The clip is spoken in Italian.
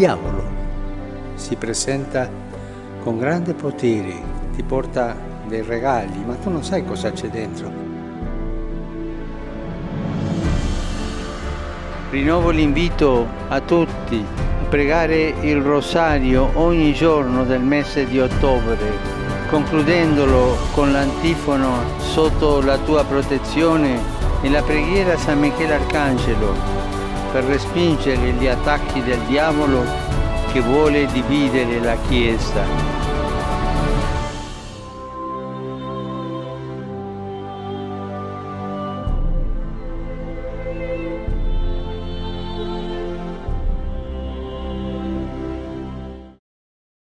diavolo si presenta con grande potere, ti porta dei regali, ma tu non sai cosa c'è dentro. Rinnovo l'invito a tutti a pregare il rosario ogni giorno del mese di ottobre concludendolo con l'antifono sotto la tua protezione e la preghiera a San Michele Arcangelo per respingere gli attacchi del diavolo che vuole dividere la Chiesa.